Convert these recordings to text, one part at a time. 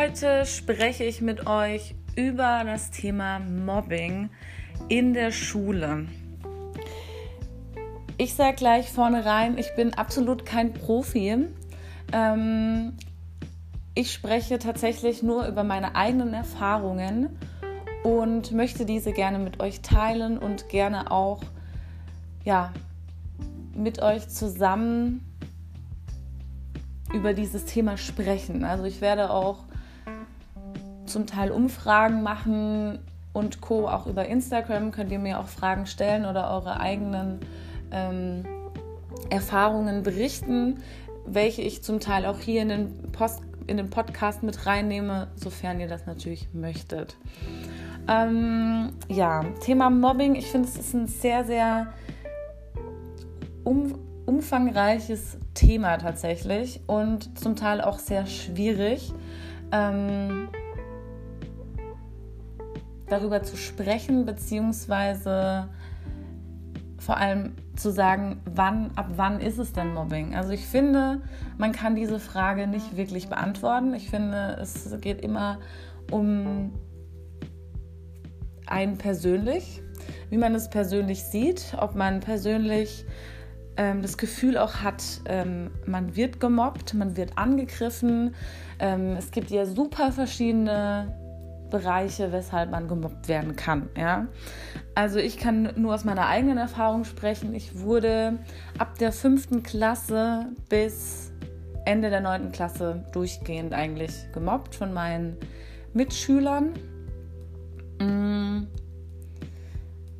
Heute spreche ich mit euch über das Thema Mobbing in der Schule. Ich sage gleich vornherein, ich bin absolut kein Profi. Ähm, ich spreche tatsächlich nur über meine eigenen Erfahrungen und möchte diese gerne mit euch teilen und gerne auch ja, mit euch zusammen über dieses Thema sprechen. Also ich werde auch zum Teil Umfragen machen und Co. Auch über Instagram könnt ihr mir auch Fragen stellen oder eure eigenen ähm, Erfahrungen berichten, welche ich zum Teil auch hier in den, Post, in den Podcast mit reinnehme, sofern ihr das natürlich möchtet. Ähm, ja, Thema Mobbing. Ich finde, es ist ein sehr, sehr um, umfangreiches Thema tatsächlich und zum Teil auch sehr schwierig. Ähm, darüber zu sprechen, beziehungsweise vor allem zu sagen, wann, ab wann ist es denn Mobbing? Also ich finde, man kann diese Frage nicht wirklich beantworten. Ich finde, es geht immer um einen persönlich, wie man es persönlich sieht, ob man persönlich ähm, das Gefühl auch hat, ähm, man wird gemobbt, man wird angegriffen. Ähm, es gibt ja super verschiedene Bereiche, weshalb man gemobbt werden kann. Ja? Also ich kann nur aus meiner eigenen Erfahrung sprechen. Ich wurde ab der fünften Klasse bis Ende der neunten Klasse durchgehend eigentlich gemobbt von meinen Mitschülern. Mm.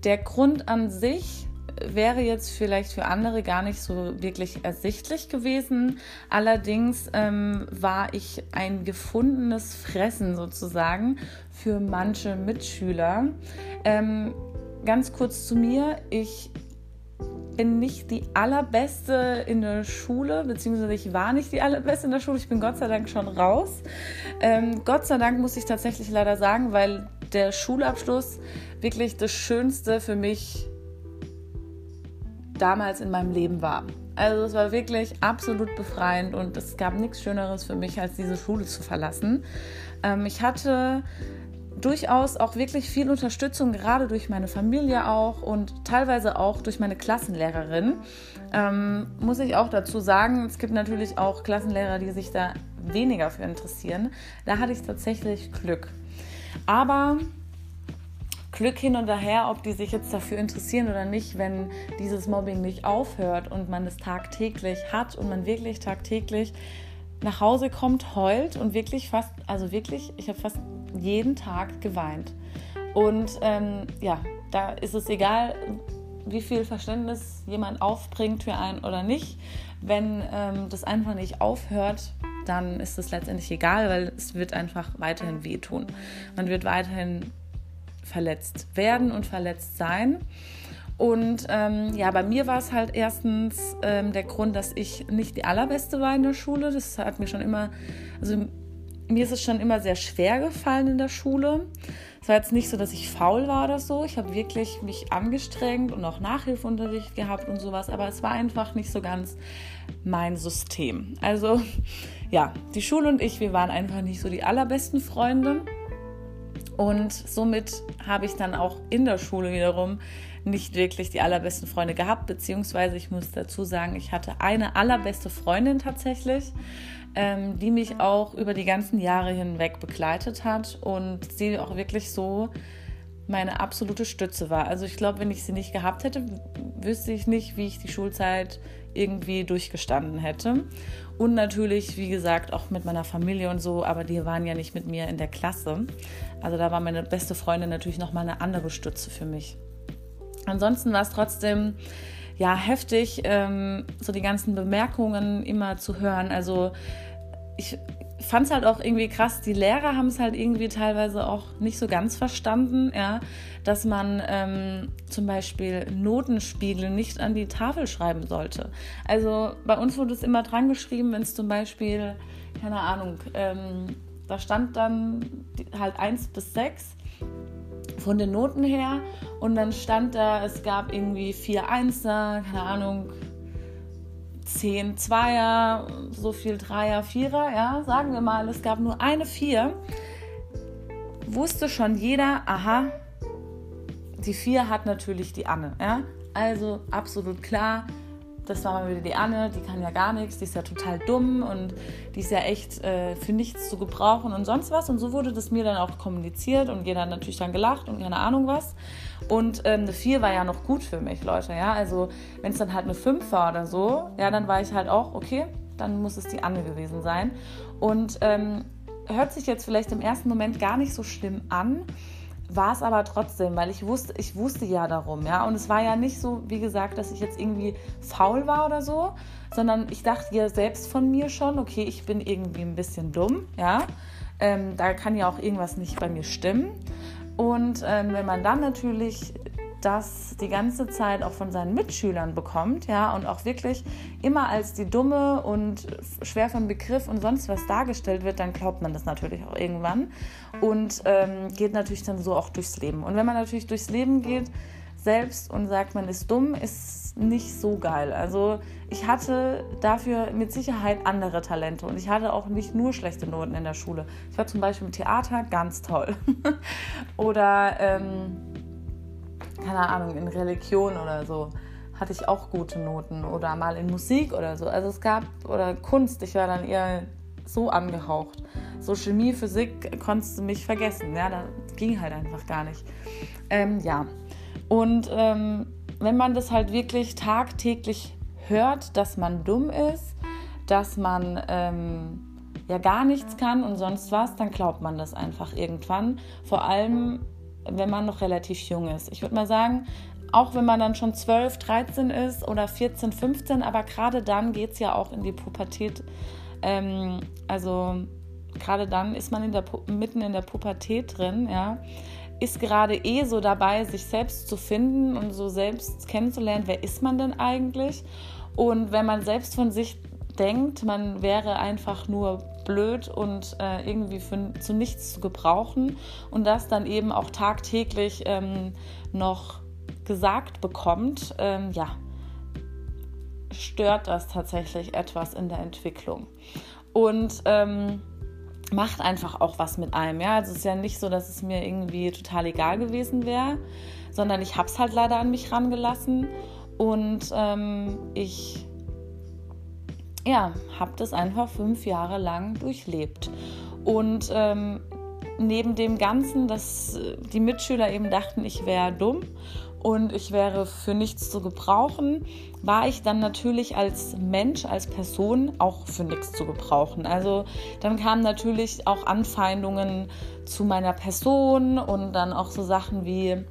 Der Grund an sich wäre jetzt vielleicht für andere gar nicht so wirklich ersichtlich gewesen. Allerdings ähm, war ich ein gefundenes Fressen sozusagen für manche Mitschüler. Ähm, ganz kurz zu mir. Ich bin nicht die allerbeste in der Schule, beziehungsweise ich war nicht die allerbeste in der Schule. Ich bin Gott sei Dank schon raus. Ähm, Gott sei Dank muss ich tatsächlich leider sagen, weil der Schulabschluss wirklich das Schönste für mich damals in meinem Leben war. Also es war wirklich absolut befreiend und es gab nichts Schöneres für mich, als diese Schule zu verlassen. Ähm, ich hatte durchaus auch wirklich viel Unterstützung, gerade durch meine Familie auch und teilweise auch durch meine Klassenlehrerin. Ähm, muss ich auch dazu sagen, es gibt natürlich auch Klassenlehrer, die sich da weniger für interessieren. Da hatte ich tatsächlich Glück. Aber Glück hin und her, ob die sich jetzt dafür interessieren oder nicht, wenn dieses Mobbing nicht aufhört und man es tagtäglich hat und man wirklich tagtäglich nach Hause kommt, heult und wirklich fast, also wirklich, ich habe fast jeden Tag geweint. Und ähm, ja, da ist es egal, wie viel Verständnis jemand aufbringt für einen oder nicht. Wenn ähm, das einfach nicht aufhört, dann ist es letztendlich egal, weil es wird einfach weiterhin wehtun. Man wird weiterhin verletzt werden und verletzt sein. Und ähm, ja, bei mir war es halt erstens ähm, der Grund, dass ich nicht die allerbeste war in der Schule. Das hat mir schon immer, also mir ist es schon immer sehr schwer gefallen in der Schule. Es war jetzt nicht so, dass ich faul war oder so. Ich habe wirklich mich angestrengt und auch Nachhilfeunterricht gehabt und sowas, aber es war einfach nicht so ganz mein System. Also ja, die Schule und ich, wir waren einfach nicht so die allerbesten Freunde. Und somit habe ich dann auch in der Schule wiederum nicht wirklich die allerbesten Freunde gehabt, beziehungsweise ich muss dazu sagen, ich hatte eine allerbeste Freundin tatsächlich, ähm, die mich auch über die ganzen Jahre hinweg begleitet hat und sie auch wirklich so meine absolute Stütze war. Also ich glaube, wenn ich sie nicht gehabt hätte, wüsste ich nicht, wie ich die Schulzeit irgendwie durchgestanden hätte. Und natürlich, wie gesagt, auch mit meiner Familie und so, aber die waren ja nicht mit mir in der Klasse. Also da war meine beste Freundin natürlich nochmal eine andere Stütze für mich. Ansonsten war es trotzdem ja heftig, ähm, so die ganzen Bemerkungen immer zu hören. Also ich fand es halt auch irgendwie krass, die Lehrer haben es halt irgendwie teilweise auch nicht so ganz verstanden, ja, dass man ähm, zum Beispiel Notenspiegel nicht an die Tafel schreiben sollte. Also bei uns wurde es immer dran geschrieben, wenn es zum Beispiel, keine Ahnung, ähm, da stand dann halt 1 bis 6 von den Noten her. Und dann stand da, es gab irgendwie vier Einser, keine Ahnung, zehn Zweier, so viel Dreier, Vierer, ja, sagen wir mal, es gab nur eine Vier, wusste schon jeder, aha, die Vier hat natürlich die Anne, ja. Also absolut klar, das war mal wieder die Anne, die kann ja gar nichts, die ist ja total dumm und die ist ja echt äh, für nichts zu gebrauchen und sonst was. Und so wurde das mir dann auch kommuniziert und jeder hat natürlich dann gelacht und keine Ahnung was. Und ähm, eine 4 war ja noch gut für mich, Leute, ja. Also wenn es dann halt eine 5 war oder so, ja, dann war ich halt auch, okay, dann muss es die Anne gewesen sein. Und ähm, hört sich jetzt vielleicht im ersten Moment gar nicht so schlimm an, war es aber trotzdem, weil ich wusste, ich wusste ja darum, ja. Und es war ja nicht so, wie gesagt, dass ich jetzt irgendwie faul war oder so, sondern ich dachte ja selbst von mir schon, okay, ich bin irgendwie ein bisschen dumm, ja. Ähm, da kann ja auch irgendwas nicht bei mir stimmen. Und ähm, wenn man dann natürlich das die ganze Zeit auch von seinen Mitschülern bekommt, ja, und auch wirklich immer als die dumme und schwer vom Begriff und sonst was dargestellt wird, dann glaubt man das natürlich auch irgendwann und ähm, geht natürlich dann so auch durchs Leben. Und wenn man natürlich durchs Leben geht, selbst und sagt, man ist dumm, ist nicht so geil. Also ich hatte dafür mit Sicherheit andere Talente und ich hatte auch nicht nur schlechte Noten in der Schule. Ich war zum Beispiel im Theater ganz toll. Oder ähm, keine Ahnung, in Religion oder so hatte ich auch gute Noten oder mal in Musik oder so. Also es gab, oder Kunst, ich war dann eher so angehaucht. So Chemie, Physik konntest du mich vergessen. Ja, das ging halt einfach gar nicht. Ähm, ja, und ähm, wenn man das halt wirklich tagtäglich hört, dass man dumm ist, dass man ähm, ja gar nichts kann und sonst was, dann glaubt man das einfach irgendwann. Vor allem, wenn man noch relativ jung ist. Ich würde mal sagen, auch wenn man dann schon 12, 13 ist oder 14, 15, aber gerade dann geht es ja auch in die Pubertät. Ähm, also gerade dann ist man in der, mitten in der Pubertät drin, ja, ist gerade eh so dabei, sich selbst zu finden und so selbst kennenzulernen, wer ist man denn eigentlich? Und wenn man selbst von sich denkt, man wäre einfach nur blöd und äh, irgendwie für, zu nichts zu gebrauchen und das dann eben auch tagtäglich ähm, noch gesagt bekommt, ähm, ja, stört das tatsächlich etwas in der Entwicklung. Und ähm, macht einfach auch was mit einem. Ja, also es ist ja nicht so, dass es mir irgendwie total egal gewesen wäre, sondern ich habe es halt leider an mich rangelassen und ähm, ich ja, habe das einfach fünf Jahre lang durchlebt. Und ähm, neben dem Ganzen, dass die Mitschüler eben dachten, ich wäre dumm und ich wäre für nichts zu gebrauchen, war ich dann natürlich als Mensch, als Person auch für nichts zu gebrauchen. Also dann kamen natürlich auch Anfeindungen zu meiner Person und dann auch so Sachen wie,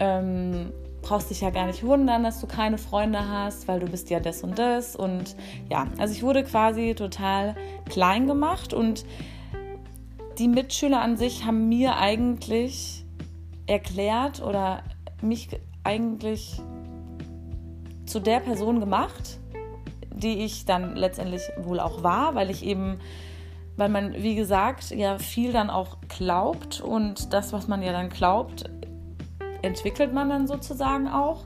ähm, brauchst dich ja gar nicht wundern, dass du keine Freunde hast, weil du bist ja das und das. Und ja, also ich wurde quasi total klein gemacht und die Mitschüler an sich haben mir eigentlich erklärt oder mich eigentlich zu der Person gemacht, die ich dann letztendlich wohl auch war, weil ich eben, weil man, wie gesagt, ja viel dann auch glaubt und das, was man ja dann glaubt, entwickelt man dann sozusagen auch.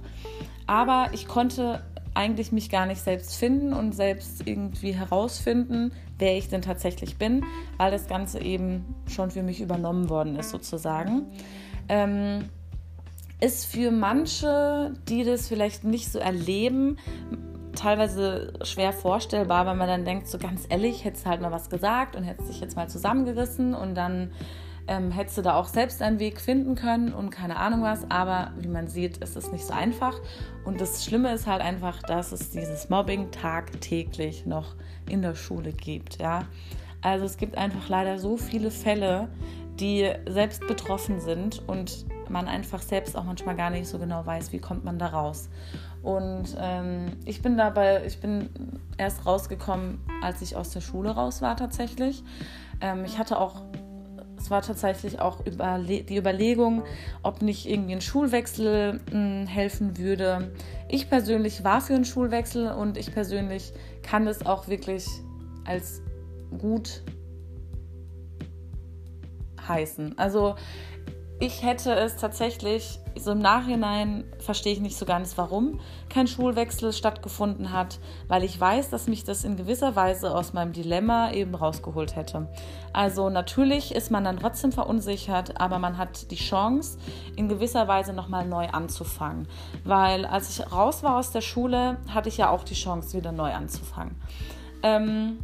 Aber ich konnte eigentlich mich gar nicht selbst finden und selbst irgendwie herausfinden, wer ich denn tatsächlich bin, weil das Ganze eben schon für mich übernommen worden ist sozusagen. Ähm, ist für manche, die das vielleicht nicht so erleben, teilweise schwer vorstellbar, weil man dann denkt, so ganz ehrlich, hättest du halt mal was gesagt und hättest dich jetzt mal zusammengerissen und dann ähm, hättest du da auch selbst einen Weg finden können und keine Ahnung was. Aber wie man sieht, ist es nicht so einfach. Und das Schlimme ist halt einfach, dass es dieses Mobbing tagtäglich noch in der Schule gibt. Ja? Also es gibt einfach leider so viele Fälle, die selbst betroffen sind und man einfach selbst auch manchmal gar nicht so genau weiß, wie kommt man da raus. Und ähm, ich bin dabei, ich bin erst rausgekommen, als ich aus der Schule raus war tatsächlich. Ähm, ich hatte auch es war tatsächlich auch überle die Überlegung, ob nicht irgendwie ein Schulwechsel mh, hm, helfen würde. Ich persönlich war für einen Schulwechsel und ich persönlich kann es auch wirklich als gut heißen. Also ich hätte es tatsächlich, so im Nachhinein verstehe ich nicht so ganz, warum kein Schulwechsel stattgefunden hat, weil ich weiß, dass mich das in gewisser Weise aus meinem Dilemma eben rausgeholt hätte. Also natürlich ist man dann trotzdem verunsichert, aber man hat die Chance, in gewisser Weise nochmal neu anzufangen. Weil als ich raus war aus der Schule, hatte ich ja auch die Chance, wieder neu anzufangen. Ähm,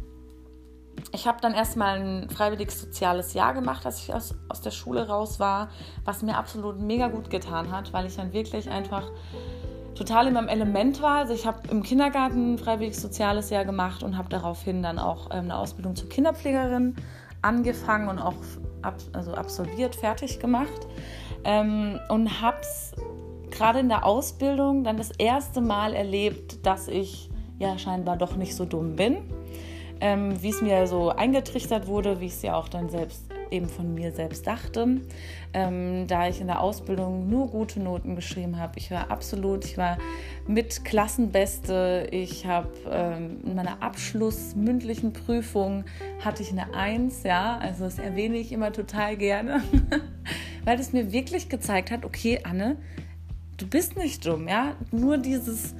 ich habe dann erstmal ein freiwilliges soziales Jahr gemacht, als ich aus, aus der Schule raus war, was mir absolut mega gut getan hat, weil ich dann wirklich einfach total in meinem Element war. Also ich habe im Kindergarten ein freiwilliges soziales Jahr gemacht und habe daraufhin dann auch ähm, eine Ausbildung zur Kinderpflegerin angefangen und auch ab, also absolviert, fertig gemacht. Ähm, und habe es gerade in der Ausbildung dann das erste Mal erlebt, dass ich ja scheinbar doch nicht so dumm bin ähm, wie es mir so eingetrichtert wurde, wie ich es ja auch dann selbst eben von mir selbst dachte, ähm, da ich in der Ausbildung nur gute Noten geschrieben habe. Ich war absolut, ich war mit Klassenbeste. Ich habe ähm, in meiner abschlussmündlichen Prüfung hatte ich eine Eins, ja, also das erwähne ich immer total gerne, weil es mir wirklich gezeigt hat, okay, Anne, du bist nicht dumm, ja, nur dieses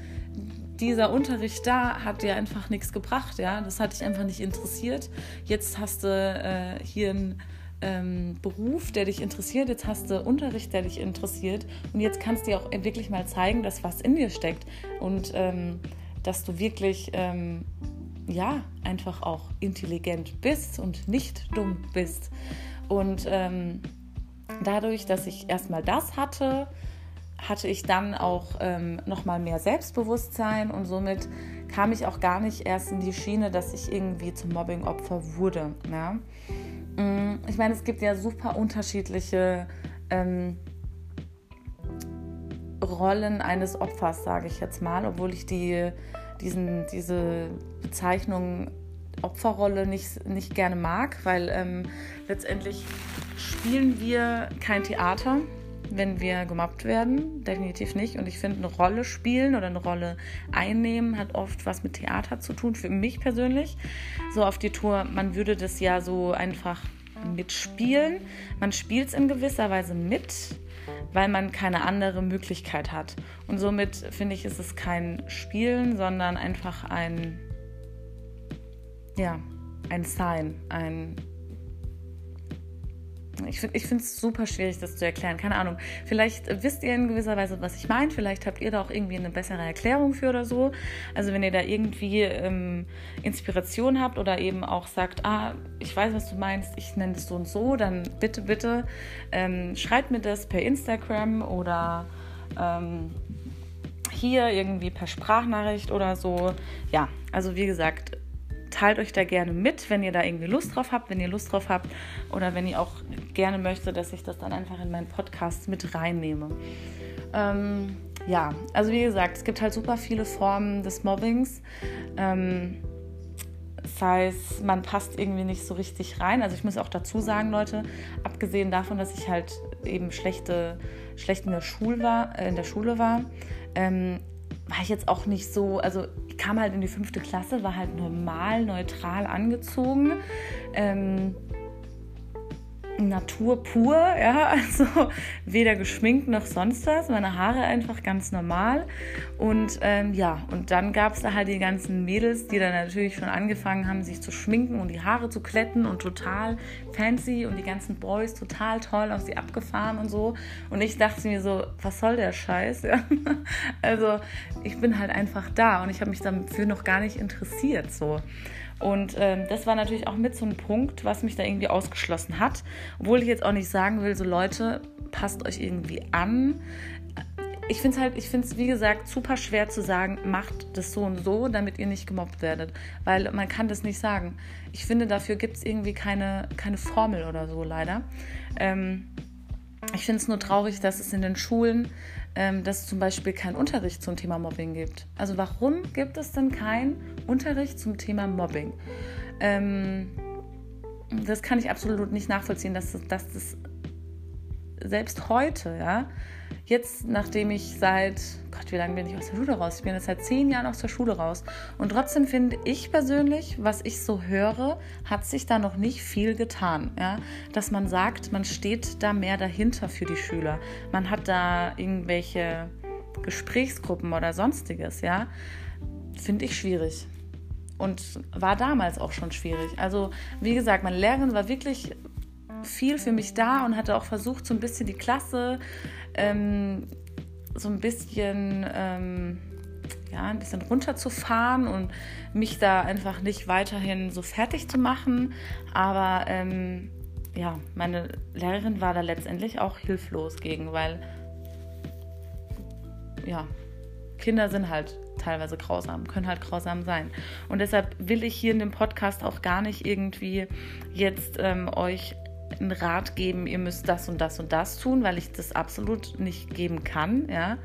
dieser Unterricht da hat dir einfach nichts gebracht, ja. Das hat dich einfach nicht interessiert. Jetzt hast du äh, hier einen ähm, Beruf, der dich interessiert, jetzt hast du Unterricht, der dich interessiert und jetzt kannst du dir auch wirklich mal zeigen, dass was in dir steckt und ähm, dass du wirklich ähm, ja einfach auch intelligent bist und nicht dumm bist. Und ähm, dadurch, dass ich erstmal das hatte, hatte ich dann auch ähm, nochmal mehr Selbstbewusstsein und somit kam ich auch gar nicht erst in die Schiene, dass ich irgendwie zum Mobbing-Opfer wurde. Ja? Mm, ich meine, es gibt ja super unterschiedliche ähm, Rollen eines Opfers, sage ich jetzt mal, obwohl ich die, diesen, diese Bezeichnung Opferrolle nicht, nicht gerne mag, weil ähm, letztendlich spielen wir kein Theater, wenn wir gemobbt werden. Definitiv nicht. Und ich finde, eine Rolle spielen oder eine Rolle einnehmen hat oft was mit Theater zu tun, für mich persönlich. So auf die Tour, man würde das ja so einfach mitspielen. Man spielt es in gewisser Weise mit, weil man keine andere Möglichkeit hat. Und somit finde ich, ist es kein Spielen, sondern einfach ein, ja, ein Sign, ein ich finde es super schwierig, das zu erklären. Keine Ahnung. Vielleicht wisst ihr in gewisser Weise, was ich meine. Vielleicht habt ihr da auch irgendwie eine bessere Erklärung für oder so. Also wenn ihr da irgendwie ähm, Inspiration habt oder eben auch sagt, ah, ich weiß, was du meinst, ich nenne das so und so, dann bitte, bitte ähm, schreibt mir das per Instagram oder ähm, hier irgendwie per Sprachnachricht oder so. Ja, also wie gesagt, teilt euch da gerne mit, wenn ihr da irgendwie Lust drauf habt, wenn ihr Lust drauf habt oder wenn ihr auch gerne möchtet, dass ich das dann einfach in meinen Podcast mit reinnehme. Ähm, ja, also wie gesagt, es gibt halt super viele Formen des Mobbings. Ähm, das heißt, man passt irgendwie nicht so richtig rein. Also ich muss auch dazu sagen, Leute, abgesehen davon, dass ich halt eben schlechte, schlecht in der Schule war, äh, in der Schule war, ähm, war ich jetzt auch nicht so, also kam halt in die fünfte Klasse, war halt normal, neutral angezogen. Ähm, Natur pur, ja, also weder geschminkt noch sonst was, meine Haare einfach ganz normal. Und ähm, ja, und dann gab es da halt die ganzen Mädels, die dann natürlich schon angefangen haben, sich zu schminken und die Haare zu kletten und total fancy und die ganzen Boys total toll auf sie abgefahren und so. Und ich dachte mir so, was soll der Scheiß, ja? also ich bin halt einfach da und ich habe mich dafür noch gar nicht interessiert, so und ähm, das war natürlich auch mit so ein Punkt, was mich da irgendwie ausgeschlossen hat. Obwohl ich jetzt auch nicht sagen will, so Leute, passt euch irgendwie an. Ich finde es halt, ich finde es wie gesagt super schwer zu sagen, macht das so und so, damit ihr nicht gemobbt werdet. Weil man kann das nicht sagen. Ich finde, dafür gibt es irgendwie keine, keine Formel oder so, leider. Ähm, ich finde es nur traurig, dass es in den Schulen dass es zum Beispiel keinen Unterricht zum Thema Mobbing gibt. Also warum gibt es denn keinen Unterricht zum Thema Mobbing? Ähm, das kann ich absolut nicht nachvollziehen, dass das, dass das selbst heute, ja, jetzt, nachdem ich seit, Gott, wie lange bin ich aus der Schule raus? Ich bin jetzt seit zehn Jahren aus der Schule raus. Und trotzdem finde ich persönlich, was ich so höre, hat sich da noch nicht viel getan. Ja? Dass man sagt, man steht da mehr dahinter für die Schüler. Man hat da irgendwelche Gesprächsgruppen oder sonstiges, ja. Finde ich schwierig. Und war damals auch schon schwierig. Also, wie gesagt, meine Lehrerin war wirklich viel für mich da und hatte auch versucht, so ein bisschen die Klasse ähm, so ein bisschen, ähm, ja, ein bisschen runterzufahren und mich da einfach nicht weiterhin so fertig zu machen. Aber ähm, ja, meine Lehrerin war da letztendlich auch hilflos gegen, weil ja, Kinder sind halt teilweise grausam, können halt grausam sein. Und deshalb will ich hier in dem Podcast auch gar nicht irgendwie jetzt ähm, euch einen Rat geben, ihr müsst das und das und das tun, weil ich das absolut nicht geben kann, ja,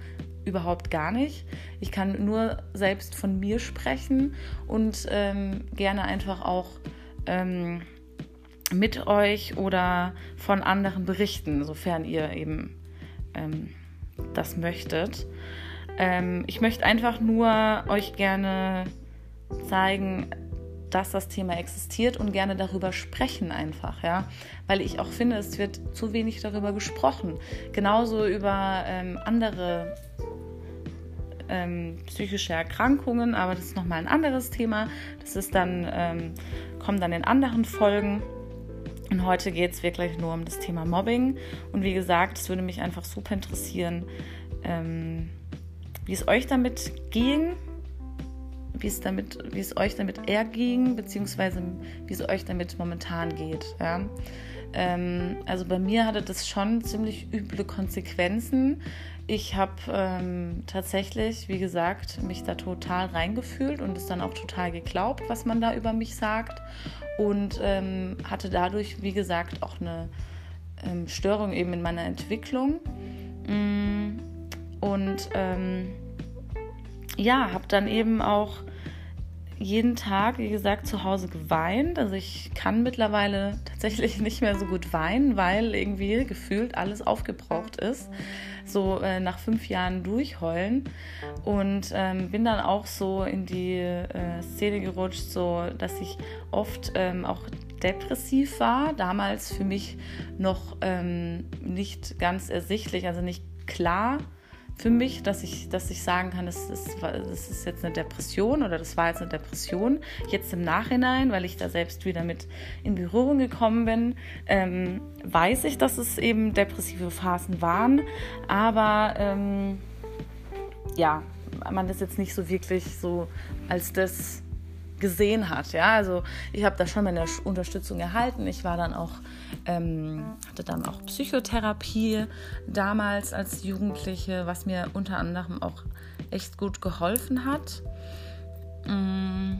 überhaupt gar nicht. Ich kann nur selbst von mir sprechen und ähm, gerne einfach auch ähm, mit euch oder von anderen berichten, sofern ihr eben ähm, das möchtet. Ähm, ich möchte einfach nur euch gerne zeigen, dass das Thema existiert und gerne darüber sprechen einfach, ja, weil ich auch finde, es wird zu wenig darüber gesprochen. Genauso über ähm, andere ähm, psychische Erkrankungen, aber das ist nochmal ein anderes Thema. Das ist dann, ähm, kommt dann in anderen Folgen. Und heute geht es wirklich nur um das Thema Mobbing. Und wie gesagt, es würde mich einfach super interessieren, ähm, wie es euch damit ging, wie es damit, wie es euch damit erging, beziehungsweise wie es euch damit momentan geht. Ja? Ähm, also bei mir hatte das schon ziemlich üble Konsequenzen. Ich habe ähm, tatsächlich, wie gesagt, mich da total reingefühlt und es dann auch total geglaubt, was man da über mich sagt. Und ähm, hatte dadurch, wie gesagt, auch eine ähm, Störung eben in meiner Entwicklung. Mm, und ähm, ja, habe dann eben auch jeden Tag, wie gesagt, zu Hause geweint. Also ich kann mittlerweile tatsächlich nicht mehr so gut weinen, weil irgendwie gefühlt alles aufgebraucht ist. So äh, nach fünf Jahren durchheulen. Und ähm, bin dann auch so in die äh, Szene gerutscht, so dass ich oft ähm, auch depressiv war. Damals für mich noch ähm, nicht ganz ersichtlich, also nicht klar für mich, dass ich, dass ich sagen kann, das ist, das ist jetzt eine Depression oder das war jetzt eine Depression. Jetzt im Nachhinein, weil ich da selbst wieder mit in Berührung gekommen bin, ähm, weiß ich, dass es eben depressive Phasen waren. Aber ähm, ja, man das jetzt nicht so wirklich so als das gesehen hat. Ja, also ich habe da schon meine Unterstützung erhalten. Ich war dann auch, ähm, hatte dann auch Psychotherapie damals als Jugendliche, was mir unter anderem auch echt gut geholfen hat. Mm,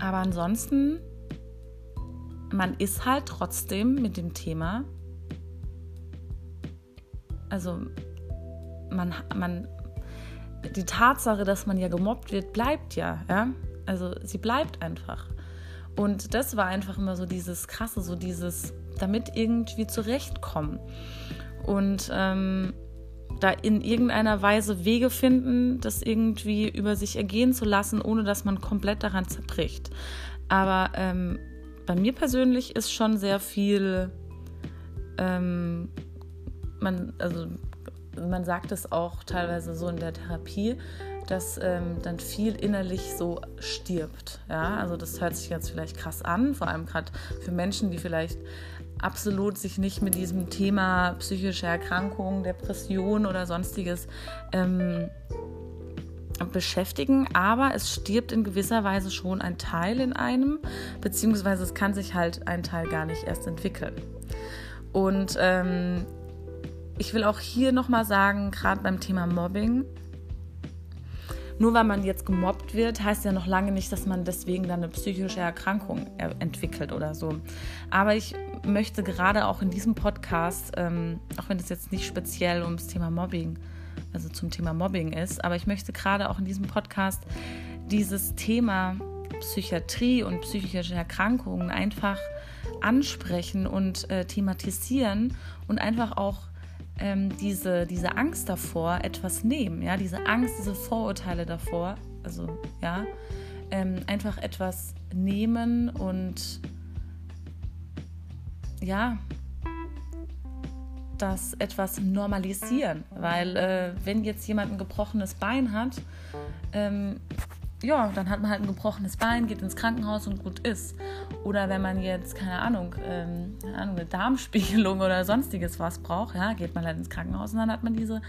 aber ansonsten, man ist halt trotzdem mit dem Thema, also man, man, die Tatsache, dass man ja gemobbt wird, bleibt ja, ja. Also sie bleibt einfach. Und das war einfach immer so dieses Krasse, so dieses damit irgendwie zurechtkommen. Und ähm, da in irgendeiner Weise Wege finden, das irgendwie über sich ergehen zu lassen, ohne dass man komplett daran zerbricht. Aber ähm, bei mir persönlich ist schon sehr viel, ähm, man, also man sagt es auch teilweise so in der Therapie, dass ähm, dann viel innerlich so stirbt. Ja, also das hört sich jetzt vielleicht krass an, vor allem gerade für Menschen, die vielleicht absolut sich nicht mit diesem Thema psychische Erkrankungen, Depression oder sonstiges ähm, beschäftigen, aber es stirbt in gewisser Weise schon ein Teil in einem, beziehungsweise es kann sich halt ein Teil gar nicht erst entwickeln. Und ähm, ich will auch hier nochmal sagen, gerade beim Thema Mobbing, nur weil man jetzt gemobbt wird, heißt ja noch lange nicht, dass man deswegen dann eine psychische Erkrankung entwickelt oder so. Aber ich möchte gerade auch in diesem Podcast, ähm, auch wenn es jetzt nicht speziell ums Thema Mobbing, also zum Thema Mobbing ist, aber ich möchte gerade auch in diesem Podcast dieses Thema Psychiatrie und psychische Erkrankungen einfach ansprechen und äh, thematisieren und einfach auch ähm, diese, diese Angst davor etwas nehmen, ja, diese Angst, diese Vorurteile davor, also ja, ähm, einfach etwas nehmen und ja, das etwas normalisieren, weil äh, wenn jetzt jemand ein gebrochenes Bein hat, ähm, ja, dann hat man halt ein gebrochenes Bein, geht ins Krankenhaus und gut ist. Oder wenn man jetzt, keine Ahnung, ähm, keine Ahnung eine Darmspiegelung oder sonstiges was braucht, ja, geht man halt ins Krankenhaus und dann hat man diese,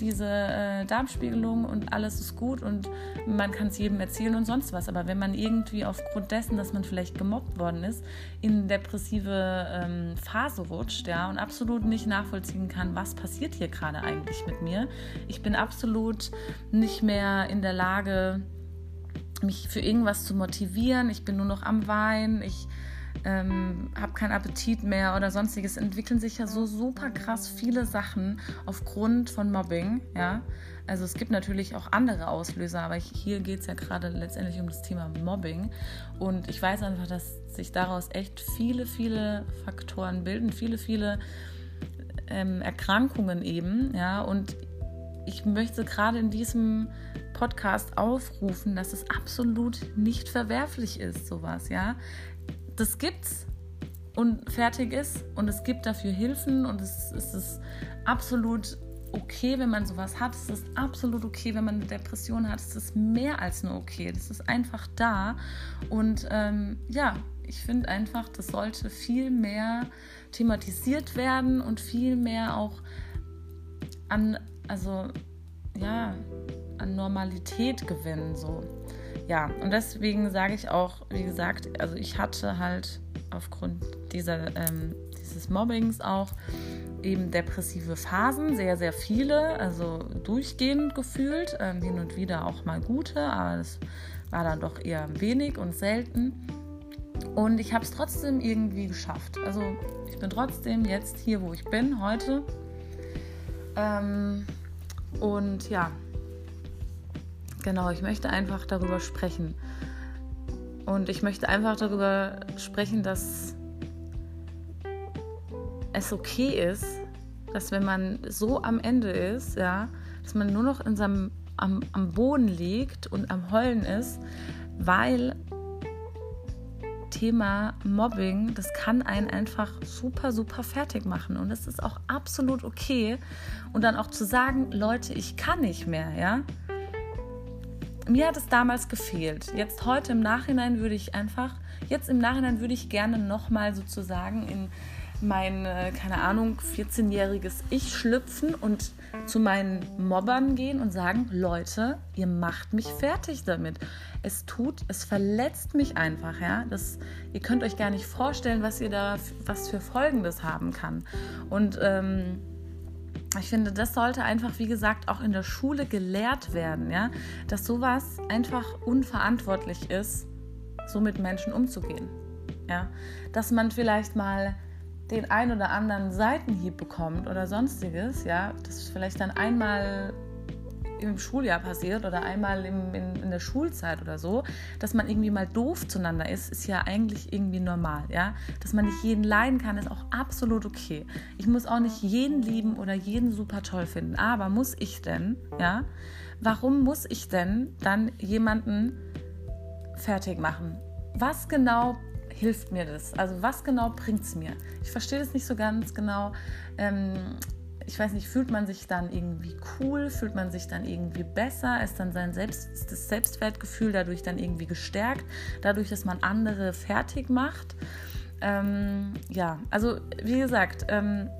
diese äh, Darmspiegelung und alles ist gut und man kann es jedem erzählen und sonst was. Aber wenn man irgendwie aufgrund dessen, dass man vielleicht gemobbt worden ist, in depressive ähm, Phase rutscht, ja, und absolut nicht nachvollziehen kann, was passiert hier gerade eigentlich mit mir. Ich bin absolut nicht mehr in der Lage, mich für irgendwas zu motivieren. Ich bin nur noch am Weinen. Ich ähm, habe keinen Appetit mehr oder sonstiges. Entwickeln sich ja so super krass viele Sachen aufgrund von Mobbing. Ja, also es gibt natürlich auch andere Auslöser, aber hier geht es ja gerade letztendlich um das Thema Mobbing. Und ich weiß einfach, dass sich daraus echt viele, viele Faktoren bilden, viele, viele ähm, Erkrankungen eben. Ja, und ich möchte gerade in diesem Podcast aufrufen, dass es absolut nicht verwerflich ist, sowas, ja. Das gibt's und fertig ist und es gibt dafür Hilfen und es, es ist absolut okay, wenn man sowas hat. Es ist absolut okay, wenn man eine Depression hat. Es ist mehr als nur okay. Das ist einfach da. Und ähm, ja, ich finde einfach, das sollte viel mehr thematisiert werden und viel mehr auch an, also ja, an Normalität gewinnen. So. Ja, und deswegen sage ich auch, wie gesagt, also ich hatte halt aufgrund dieser, ähm, dieses Mobbings auch eben depressive Phasen, sehr, sehr viele, also durchgehend gefühlt, ähm, hin und wieder auch mal gute, aber das war dann doch eher wenig und selten. Und ich habe es trotzdem irgendwie geschafft. Also ich bin trotzdem jetzt hier, wo ich bin, heute. Ähm, und ja, Genau, ich möchte einfach darüber sprechen. Und ich möchte einfach darüber sprechen, dass es okay ist, dass wenn man so am Ende ist, ja, dass man nur noch in seinem, am, am Boden liegt und am Heulen ist, weil Thema Mobbing, das kann einen einfach super, super fertig machen. Und es ist auch absolut okay. Und dann auch zu sagen, Leute, ich kann nicht mehr, ja mir hat es damals gefehlt. Jetzt heute im Nachhinein würde ich einfach, jetzt im Nachhinein würde ich gerne nochmal sozusagen in mein, äh, keine Ahnung, 14-jähriges Ich schlüpfen und zu meinen Mobbern gehen und sagen, Leute, ihr macht mich fertig damit. Es tut, es verletzt mich einfach, ja. Das, ihr könnt euch gar nicht vorstellen, was ihr da, was für Folgen das haben kann. Und ähm, ich finde, das sollte einfach, wie gesagt, auch in der Schule gelehrt werden, ja, dass sowas einfach unverantwortlich ist, so mit Menschen umzugehen. Ja, dass man vielleicht mal den ein oder anderen Seitenhieb bekommt oder sonstiges, ja, das vielleicht dann einmal im Schuljahr passiert oder einmal im, in, in, der Schulzeit oder so, dass man irgendwie mal doof zueinander ist, ist ja eigentlich irgendwie normal, ja. Dass man nicht jeden leiden kann, ist auch absolut okay. Ich muss auch nicht jeden lieben oder jeden super toll finden, aber muss ich denn, ja? Warum muss ich denn dann jemanden fertig machen? Was genau hilft mir das? Also was genau bringt es mir? Ich verstehe das nicht so ganz genau. Ähm, ich weiß nicht, fühlt man sich dann irgendwie cool, fühlt man sich dann irgendwie besser, ist dann sein Selbst, das Selbstwertgefühl dadurch dann irgendwie gestärkt, dadurch, dass man andere fertig macht. Ähm, ja, also wie gesagt, ähm,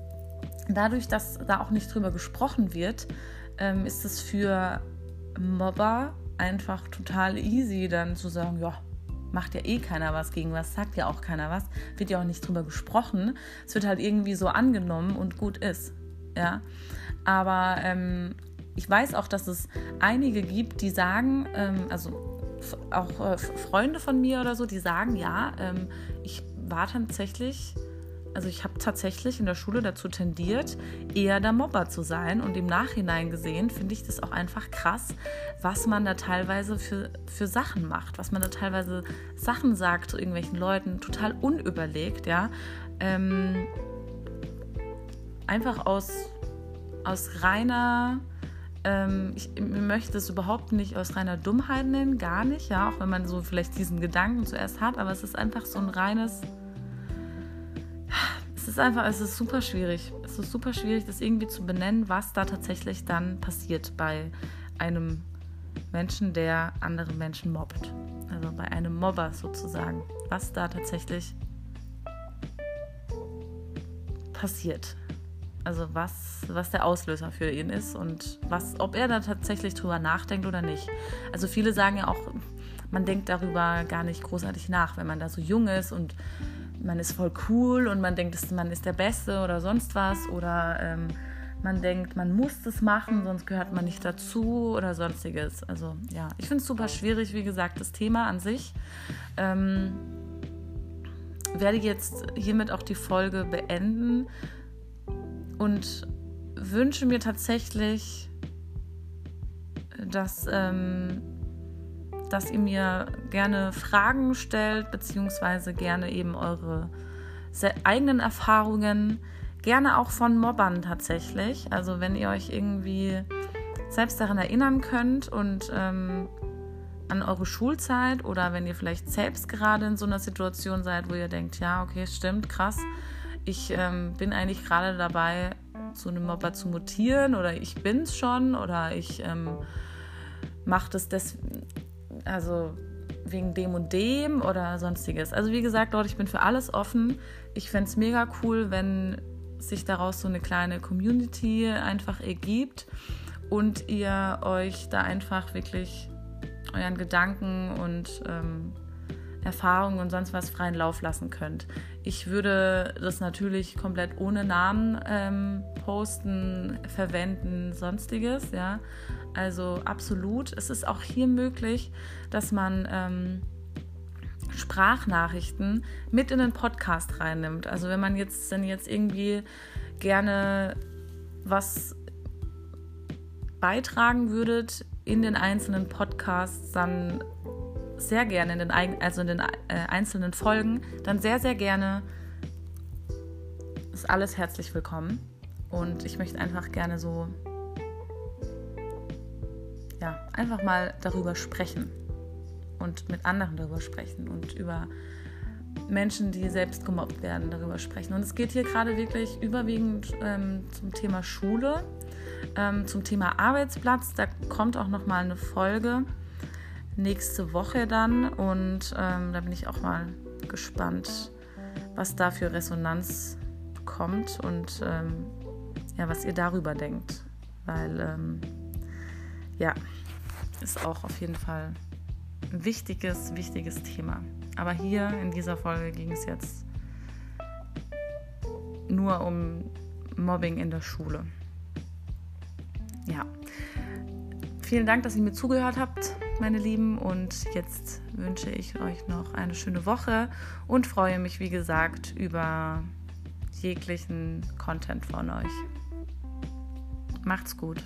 dadurch, dass da auch nicht drüber gesprochen wird, ähm, ist es für Mobber einfach total easy, dann zu sagen, ja, macht ja eh keiner was gegen was, sagt ja auch keiner was, wird ja auch nicht drüber gesprochen. Es wird halt irgendwie so angenommen und gut ist ja. Aber ähm, ich weiß auch, dass es einige gibt, die sagen, ähm, also auch äh, Freunde von mir oder so, die sagen, ja, ähm, ich war tatsächlich, also ich habe tatsächlich in der Schule dazu tendiert, eher der Mobber zu sein. Und im Nachhinein gesehen finde ich das auch einfach krass, was man da teilweise für, für Sachen macht, was man da teilweise Sachen sagt zu irgendwelchen Leuten, total unüberlegt, ja. Ähm, einfach aus, aus reiner, ähm, ich, ich möchte es überhaupt nicht aus reiner Dummheit nennen, gar nicht, ja, auch wenn man so vielleicht diesen Gedanken zuerst hat, aber es ist einfach so ein reines, es ist einfach, es ist super schwierig. Es ist super schwierig, das irgendwie zu benennen, was da tatsächlich dann passiert bei einem Menschen, der andere Menschen mobbt. Also bei einem Mobber sozusagen. Was da tatsächlich passiert. Also was, was der Auslöser für ihn ist und was, ob er da tatsächlich drüber nachdenkt oder nicht. Also viele sagen ja auch, man denkt darüber gar nicht großartig nach, wenn man da so jung ist und man ist voll cool und man denkt, man ist der Beste oder sonst was oder ähm, man denkt, man muss das machen, sonst gehört man nicht dazu oder sonstiges. Also ja, ich finde es super schwierig, wie gesagt, das Thema an sich. Ähm, werde jetzt hiermit auch die Folge beenden und wünsche mir tatsächlich, dass, ähm, dass ihr mir gerne Fragen stellt, beziehungsweise gerne eben eure eigenen Erfahrungen, gerne auch von Mobbern tatsächlich. Also wenn ihr euch irgendwie selbst daran erinnern könnt und ähm, an eure Schulzeit oder wenn ihr vielleicht selbst gerade in so einer Situation seid, wo ihr denkt, ja, okay, stimmt, krass, ich ähm, bin eigentlich gerade dabei, zu einem Mobber zu mutieren oder ich bin es schon oder ich ähm, mache das des, also wegen dem und dem oder sonstiges. Also wie gesagt, Leute, ich bin für alles offen. Ich fände es mega cool, wenn sich daraus so eine kleine Community einfach ergibt und ihr euch da einfach wirklich euren Gedanken und ähm, Erfahrungen und sonst was freien Lauf lassen könnt. Ich würde das natürlich komplett ohne Namen ähm, posten, verwenden, sonstiges, ja. Also absolut. Es ist auch hier möglich, dass man ähm, Sprachnachrichten mit in den Podcast reinnimmt. Also wenn man jetzt dann jetzt irgendwie gerne was beitragen würdet in den einzelnen Podcasts, dann sehr gerne in den, also in den äh, einzelnen Folgen, dann sehr, sehr gerne ist alles herzlich willkommen. Und ich möchte einfach gerne so, ja, einfach mal darüber sprechen und mit anderen darüber sprechen und über Menschen, die selbst gemobbt werden, darüber sprechen. Und es geht hier gerade wirklich überwiegend ähm, zum Thema Schule, ähm, zum Thema Arbeitsplatz. Da kommt auch noch mal eine Folge nächste Woche dann und ähm, da bin ich auch mal gespannt, was da für Resonanz kommt und ähm, ja, was ihr darüber denkt, weil ähm, ja, ist auch auf jeden Fall ein wichtiges, wichtiges Thema. Aber hier in dieser Folge ging es jetzt nur um Mobbing in der Schule. Ja. Vielen Dank, dass ihr mir zugehört habt, meine Lieben. Und jetzt wünsche ich euch noch eine schöne Woche und freue mich, wie gesagt, über jeglichen Content von euch. Macht's gut.